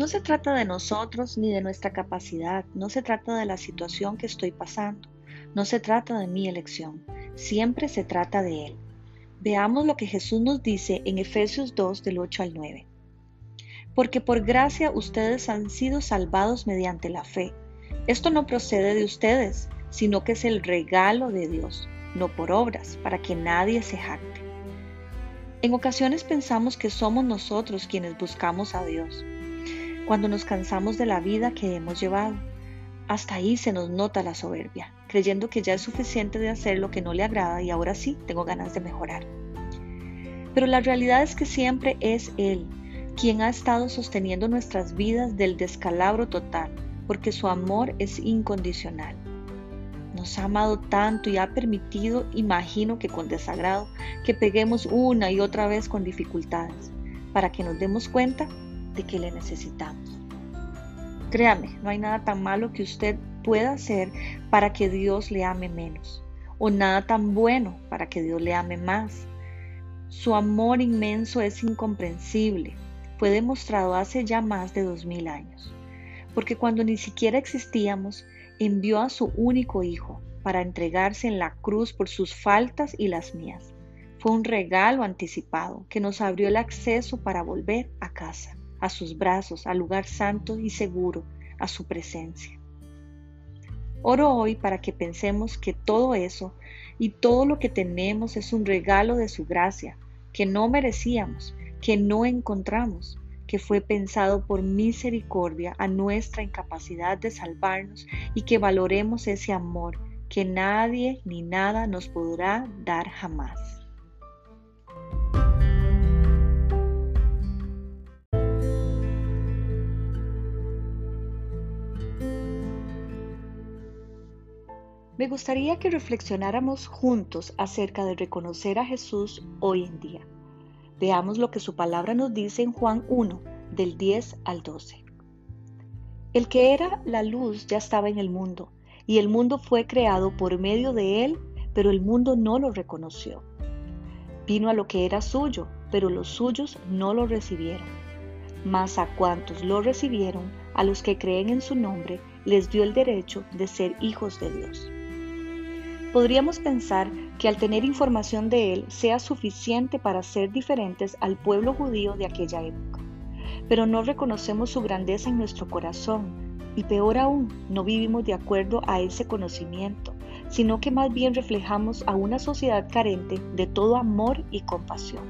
No se trata de nosotros ni de nuestra capacidad, no se trata de la situación que estoy pasando, no se trata de mi elección, siempre se trata de Él. Veamos lo que Jesús nos dice en Efesios 2 del 8 al 9. Porque por gracia ustedes han sido salvados mediante la fe. Esto no procede de ustedes, sino que es el regalo de Dios, no por obras, para que nadie se jacte. En ocasiones pensamos que somos nosotros quienes buscamos a Dios, cuando nos cansamos de la vida que hemos llevado. Hasta ahí se nos nota la soberbia, creyendo que ya es suficiente de hacer lo que no le agrada y ahora sí tengo ganas de mejorar. Pero la realidad es que siempre es Él quien ha estado sosteniendo nuestras vidas del descalabro total, porque su amor es incondicional. Nos ha amado tanto y ha permitido, imagino que con desagrado, que peguemos una y otra vez con dificultades, para que nos demos cuenta de que le necesitamos. Créame, no hay nada tan malo que usted pueda hacer para que Dios le ame menos, o nada tan bueno para que Dios le ame más. Su amor inmenso es incomprensible, fue demostrado hace ya más de dos mil años, porque cuando ni siquiera existíamos, envió a su único Hijo para entregarse en la cruz por sus faltas y las mías. Fue un regalo anticipado que nos abrió el acceso para volver a casa, a sus brazos, al lugar santo y seguro, a su presencia. Oro hoy para que pensemos que todo eso y todo lo que tenemos es un regalo de su gracia, que no merecíamos, que no encontramos, que fue pensado por misericordia a nuestra incapacidad de salvarnos y que valoremos ese amor que nadie ni nada nos podrá dar jamás. Me gustaría que reflexionáramos juntos acerca de reconocer a Jesús hoy en día. Veamos lo que su palabra nos dice en Juan 1, del 10 al 12. El que era la luz ya estaba en el mundo, y el mundo fue creado por medio de él, pero el mundo no lo reconoció. Vino a lo que era suyo, pero los suyos no lo recibieron. Mas a cuantos lo recibieron, a los que creen en su nombre, les dio el derecho de ser hijos de Dios. Podríamos pensar que al tener información de él sea suficiente para ser diferentes al pueblo judío de aquella época, pero no reconocemos su grandeza en nuestro corazón y peor aún, no vivimos de acuerdo a ese conocimiento, sino que más bien reflejamos a una sociedad carente de todo amor y compasión.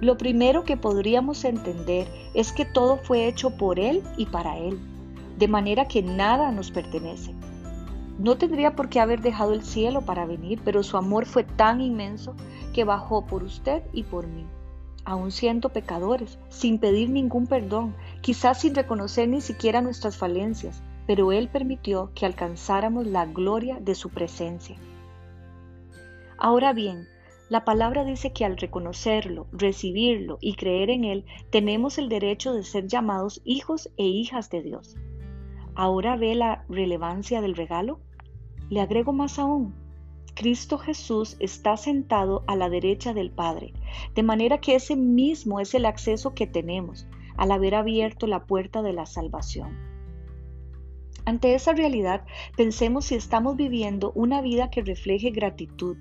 Lo primero que podríamos entender es que todo fue hecho por Él y para Él, de manera que nada nos pertenece. No tendría por qué haber dejado el cielo para venir, pero su amor fue tan inmenso que bajó por usted y por mí, aun siendo pecadores, sin pedir ningún perdón, quizás sin reconocer ni siquiera nuestras falencias, pero Él permitió que alcanzáramos la gloria de su presencia. Ahora bien, la palabra dice que al reconocerlo, recibirlo y creer en Él, tenemos el derecho de ser llamados hijos e hijas de Dios. ¿Ahora ve la relevancia del regalo? Le agrego más aún. Cristo Jesús está sentado a la derecha del Padre, de manera que ese mismo es el acceso que tenemos al haber abierto la puerta de la salvación. Ante esa realidad, pensemos si estamos viviendo una vida que refleje gratitud,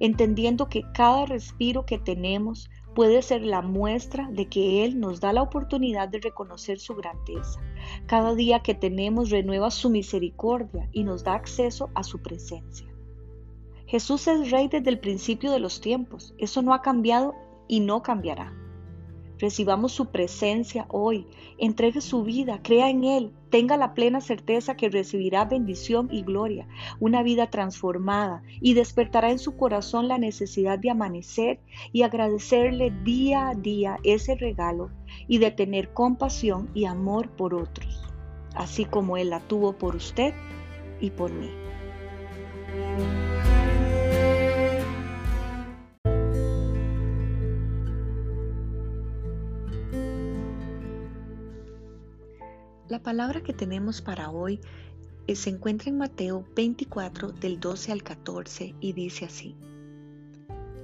entendiendo que cada respiro que tenemos puede ser la muestra de que Él nos da la oportunidad de reconocer su grandeza. Cada día que tenemos renueva su misericordia y nos da acceso a su presencia. Jesús es Rey desde el principio de los tiempos. Eso no ha cambiado y no cambiará. Recibamos su presencia hoy, entregue su vida, crea en Él, tenga la plena certeza que recibirá bendición y gloria, una vida transformada y despertará en su corazón la necesidad de amanecer y agradecerle día a día ese regalo y de tener compasión y amor por otros, así como Él la tuvo por usted y por mí. La palabra que tenemos para hoy eh, se encuentra en Mateo 24 del 12 al 14 y dice así.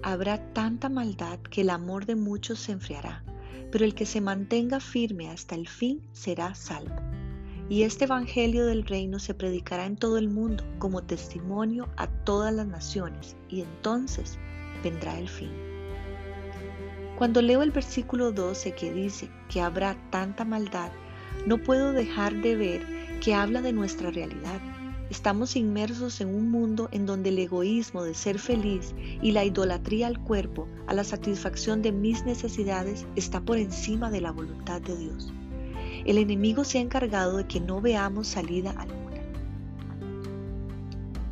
Habrá tanta maldad que el amor de muchos se enfriará, pero el que se mantenga firme hasta el fin será salvo. Y este Evangelio del Reino se predicará en todo el mundo como testimonio a todas las naciones, y entonces vendrá el fin. Cuando leo el versículo 12 que dice que habrá tanta maldad, no puedo dejar de ver que habla de nuestra realidad. Estamos inmersos en un mundo en donde el egoísmo de ser feliz y la idolatría al cuerpo, a la satisfacción de mis necesidades, está por encima de la voluntad de Dios. El enemigo se ha encargado de que no veamos salida alguna.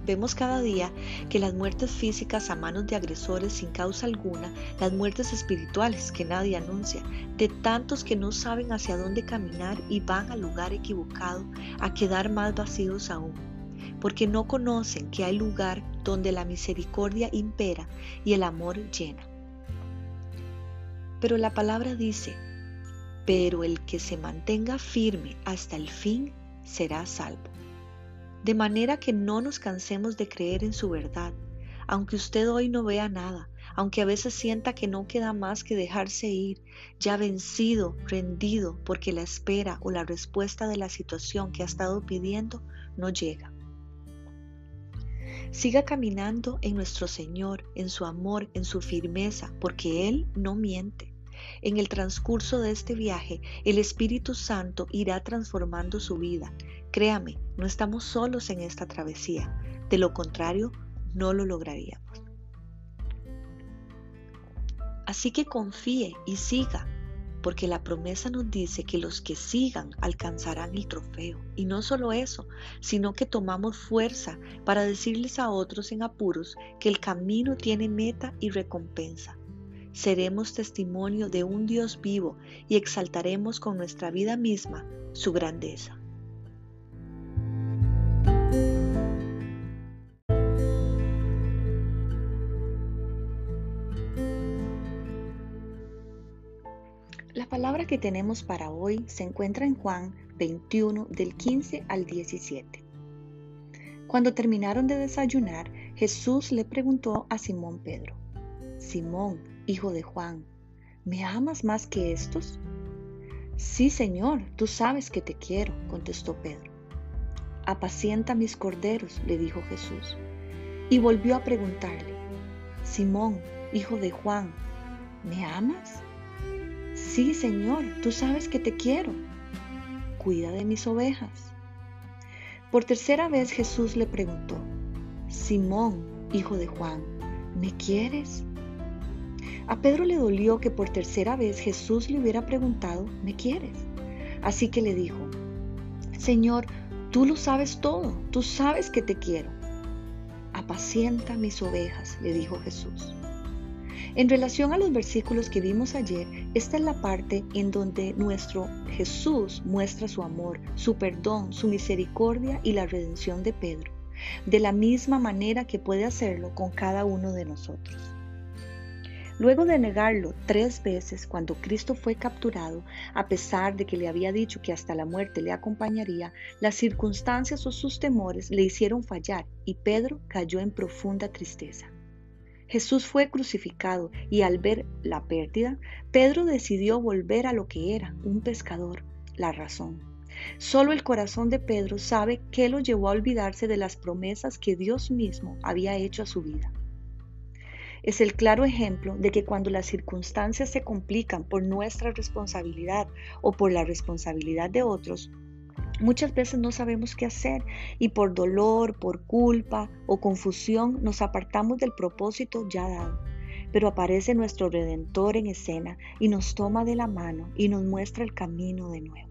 Vemos cada día que las muertes físicas a manos de agresores sin causa alguna, las muertes espirituales que nadie anuncia, de tantos que no saben hacia dónde caminar y van al lugar equivocado a quedar más vacíos aún, porque no conocen que hay lugar donde la misericordia impera y el amor llena. Pero la palabra dice, pero el que se mantenga firme hasta el fin será salvo de manera que no nos cansemos de creer en su verdad, aunque usted hoy no vea nada, aunque a veces sienta que no queda más que dejarse ir, ya vencido, rendido, porque la espera o la respuesta de la situación que ha estado pidiendo no llega. Siga caminando en nuestro Señor, en su amor, en su firmeza, porque Él no miente. En el transcurso de este viaje, el Espíritu Santo irá transformando su vida. Créame, no estamos solos en esta travesía. De lo contrario, no lo lograríamos. Así que confíe y siga, porque la promesa nos dice que los que sigan alcanzarán el trofeo. Y no solo eso, sino que tomamos fuerza para decirles a otros en apuros que el camino tiene meta y recompensa seremos testimonio de un Dios vivo y exaltaremos con nuestra vida misma su grandeza. Que tenemos para hoy se encuentra en Juan 21 del 15 al 17. Cuando terminaron de desayunar, Jesús le preguntó a Simón Pedro, Simón, hijo de Juan, ¿me amas más que estos? Sí, Señor, tú sabes que te quiero, contestó Pedro. Apacienta mis corderos, le dijo Jesús. Y volvió a preguntarle, Simón, hijo de Juan, ¿me amas? Sí, Señor, tú sabes que te quiero. Cuida de mis ovejas. Por tercera vez Jesús le preguntó, Simón, hijo de Juan, ¿me quieres? A Pedro le dolió que por tercera vez Jesús le hubiera preguntado, ¿me quieres? Así que le dijo, Señor, tú lo sabes todo, tú sabes que te quiero. Apacienta mis ovejas, le dijo Jesús. En relación a los versículos que vimos ayer, esta es la parte en donde nuestro Jesús muestra su amor, su perdón, su misericordia y la redención de Pedro, de la misma manera que puede hacerlo con cada uno de nosotros. Luego de negarlo tres veces cuando Cristo fue capturado, a pesar de que le había dicho que hasta la muerte le acompañaría, las circunstancias o sus temores le hicieron fallar y Pedro cayó en profunda tristeza. Jesús fue crucificado y al ver la pérdida, Pedro decidió volver a lo que era, un pescador, la razón. Solo el corazón de Pedro sabe qué lo llevó a olvidarse de las promesas que Dios mismo había hecho a su vida es el claro ejemplo de que cuando las circunstancias se complican por nuestra responsabilidad o por la responsabilidad de otros, muchas veces no sabemos qué hacer y por dolor, por culpa o confusión nos apartamos del propósito ya dado. Pero aparece nuestro Redentor en escena y nos toma de la mano y nos muestra el camino de nuevo.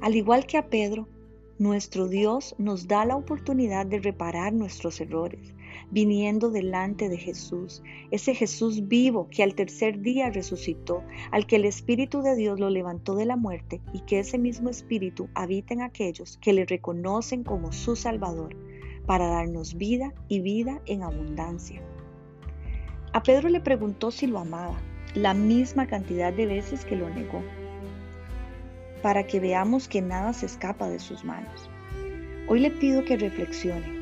Al igual que a Pedro, nuestro Dios nos da la oportunidad de reparar nuestros errores, viniendo delante de Jesús, ese Jesús vivo que al tercer día resucitó, al que el Espíritu de Dios lo levantó de la muerte y que ese mismo Espíritu habita en aquellos que le reconocen como su Salvador, para darnos vida y vida en abundancia. A Pedro le preguntó si lo amaba, la misma cantidad de veces que lo negó para que veamos que nada se escapa de sus manos. Hoy le pido que reflexione.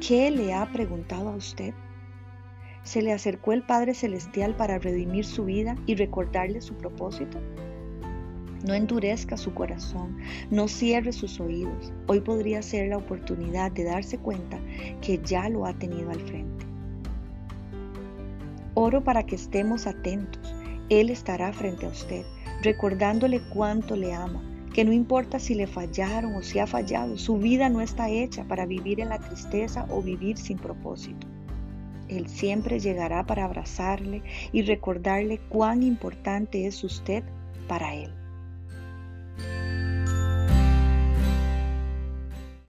¿Qué le ha preguntado a usted? ¿Se le acercó el Padre Celestial para redimir su vida y recordarle su propósito? No endurezca su corazón, no cierre sus oídos. Hoy podría ser la oportunidad de darse cuenta que ya lo ha tenido al frente. Oro para que estemos atentos. Él estará frente a usted, recordándole cuánto le ama, que no importa si le fallaron o si ha fallado, su vida no está hecha para vivir en la tristeza o vivir sin propósito. Él siempre llegará para abrazarle y recordarle cuán importante es usted para Él.